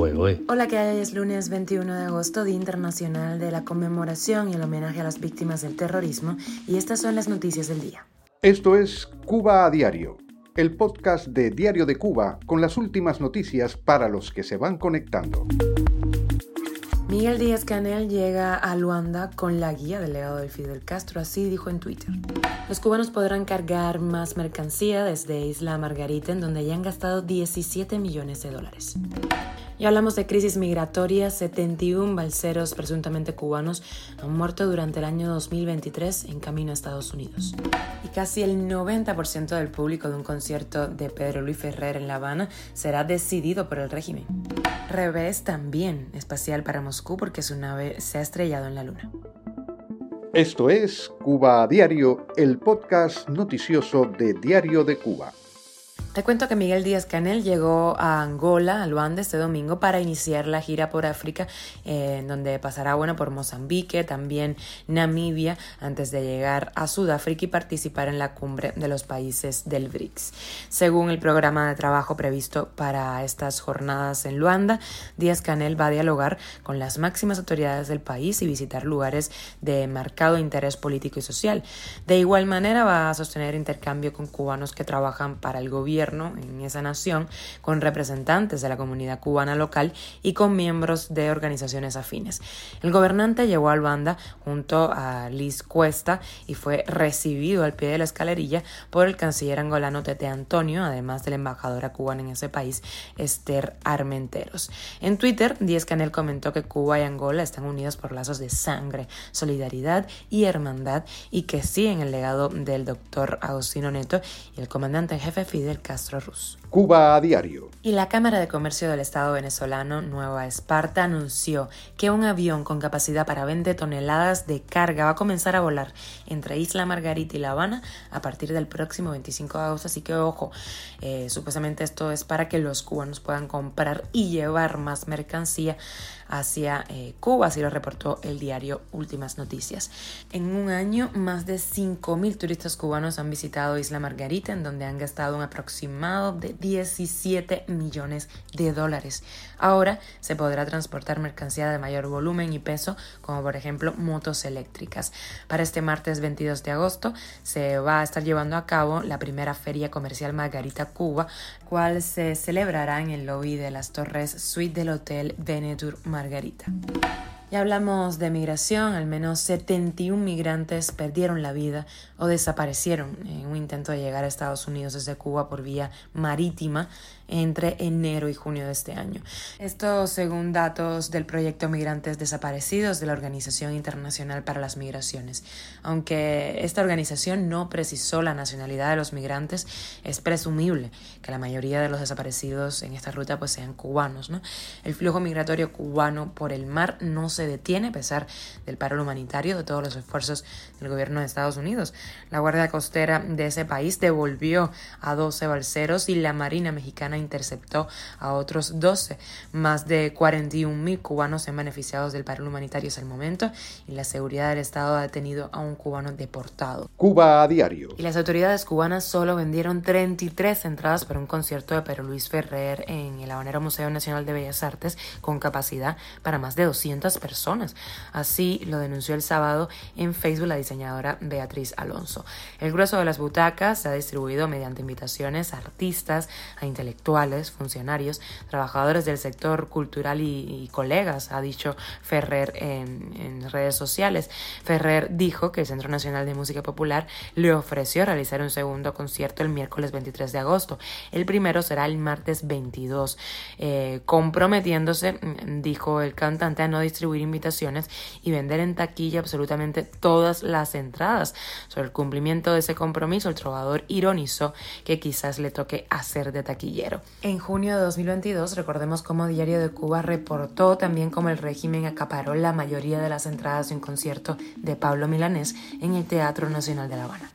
Hola, ¿qué hay? Es lunes 21 de agosto, Día Internacional de la Conmemoración y el homenaje a las víctimas del terrorismo, y estas son las noticias del día. Esto es Cuba a Diario, el podcast de Diario de Cuba con las últimas noticias para los que se van conectando. Miguel Díaz Canel llega a Luanda con la guía del legado de Fidel Castro, así dijo en Twitter. Los cubanos podrán cargar más mercancía desde Isla Margarita, en donde ya han gastado 17 millones de dólares. Y hablamos de crisis migratoria. 71 balseros presuntamente cubanos han muerto durante el año 2023 en camino a Estados Unidos. Y casi el 90% del público de un concierto de Pedro Luis Ferrer en La Habana será decidido por el régimen. Revés también espacial para Moscú porque su nave se ha estrellado en la Luna. Esto es Cuba a Diario, el podcast noticioso de Diario de Cuba. Te cuento que Miguel Díaz Canel llegó a Angola, a Luanda, este domingo para iniciar la gira por África, en donde pasará bueno por Mozambique, también Namibia, antes de llegar a Sudáfrica y participar en la cumbre de los países del BRICS. Según el programa de trabajo previsto para estas jornadas en Luanda, Díaz Canel va a dialogar con las máximas autoridades del país y visitar lugares de marcado interés político y social. De igual manera va a sostener intercambio con cubanos que trabajan para el gobierno en esa nación con representantes de la comunidad cubana local y con miembros de organizaciones afines. El gobernante llegó al banda junto a Liz Cuesta y fue recibido al pie de la escalerilla por el canciller angolano Tete Antonio, además de la embajadora cubana en ese país, Esther Armenteros. En Twitter, Díez Canel comentó que Cuba y Angola están unidos por lazos de sangre, solidaridad y hermandad y que siguen el legado del doctor Agostino Neto y el comandante en jefe Fidel Castro Castro Russo. Cuba a diario. Y la Cámara de Comercio del Estado venezolano Nueva Esparta anunció que un avión con capacidad para 20 toneladas de carga va a comenzar a volar entre Isla Margarita y La Habana a partir del próximo 25 de agosto. Así que ojo, eh, supuestamente esto es para que los cubanos puedan comprar y llevar más mercancía hacia eh, Cuba, así lo reportó el diario Últimas Noticias. En un año, más de 5.000 turistas cubanos han visitado Isla Margarita, en donde han gastado un aproximado de 17 millones de dólares. Ahora se podrá transportar mercancía de mayor volumen y peso, como por ejemplo motos eléctricas. Para este martes 22 de agosto se va a estar llevando a cabo la primera feria comercial Margarita Cuba, cual se celebrará en el lobby de las Torres Suite del Hotel Venetur Margarita. Ya hablamos de migración, al menos 71 migrantes perdieron la vida o desaparecieron en un intento de llegar a Estados Unidos desde Cuba por vía marítima entre enero y junio de este año. Esto según datos del proyecto Migrantes Desaparecidos de la Organización Internacional para las Migraciones. Aunque esta organización no precisó la nacionalidad de los migrantes, es presumible que la mayoría de los desaparecidos en esta ruta pues sean cubanos. ¿no? El flujo migratorio cubano por el mar no detiene a pesar del paro humanitario, de todos los esfuerzos del gobierno de Estados Unidos. La Guardia Costera de ese país devolvió a 12 balseros y la Marina Mexicana interceptó a otros 12. Más de 41 mil cubanos se han beneficiado del paro humanitario hasta el momento y la seguridad del Estado ha detenido a un cubano deportado. Cuba a diario. Y las autoridades cubanas solo vendieron 33 entradas para un concierto de Pedro Luis Ferrer en el Habanero Museo Nacional de Bellas Artes con capacidad para más de 200 personas. Así lo denunció el sábado en Facebook la diseñadora Beatriz Alonso. El grueso de las butacas se ha distribuido mediante invitaciones a artistas, a intelectuales, funcionarios, trabajadores del sector cultural y, colegas, ha dicho Ferrer en, redes sociales. Ferrer dijo que el Centro Nacional de Música Popular le ofreció realizar un segundo concierto el miércoles 23 de agosto. El primero será el martes 22, eh, comprometiéndose, mm, dijo el cantante, a no distribuir invitaciones y vender en taquilla absolutamente todas las entradas. Sobre el cumplimiento de ese compromiso, el trovador ironizó que quizás le toque hacer de taquillero. En junio de 2022, recordemos cómo Diario de Cuba reportó también cómo el régimen acaparó la mayoría de las entradas de un concierto de Pablo Milanés en el Teatro Nacional de La Habana.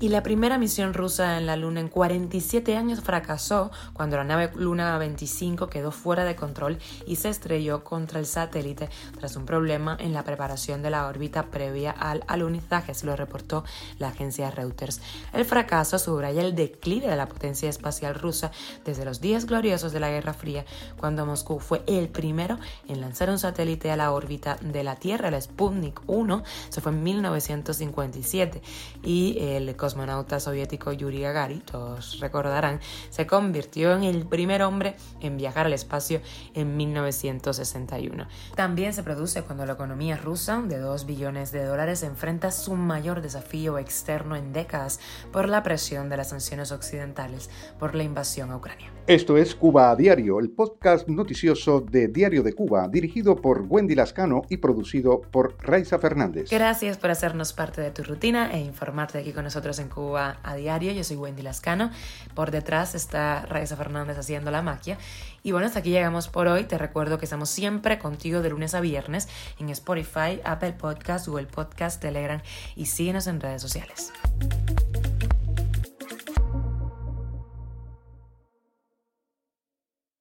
Y la primera misión rusa en la Luna en 47 años fracasó cuando la nave Luna 25 quedó fuera de control y se estrelló contra el satélite tras un problema en la preparación de la órbita previa al alunizaje, se lo reportó la agencia Reuters. El fracaso subraya el declive de la potencia espacial rusa desde los días gloriosos de la Guerra Fría, cuando Moscú fue el primero en lanzar un satélite a la órbita de la Tierra, el Sputnik 1, se fue en 1957, y el cosmonauta soviético Yuri Gagarin, todos recordarán, se convirtió en el primer hombre en viajar al espacio en 1961. También se produce cuando la economía rusa, de 2 billones de dólares, enfrenta su mayor desafío externo en décadas por la presión de las sanciones occidentales por la invasión a Ucrania. Esto es Cuba a Diario, el podcast noticioso de Diario de Cuba, dirigido por Wendy Lascano y producido por Raiza Fernández. Gracias por hacernos parte de tu rutina e informarte aquí con nosotros en Cuba a Diario. Yo soy Wendy Lascano. Por detrás está Raiza Fernández haciendo la magia. Y bueno, hasta aquí llegamos por hoy. Te recuerdo que estamos siempre contigo de lunes a viernes en Spotify, Apple Podcast, Google Podcast, Telegram y síguenos en redes sociales.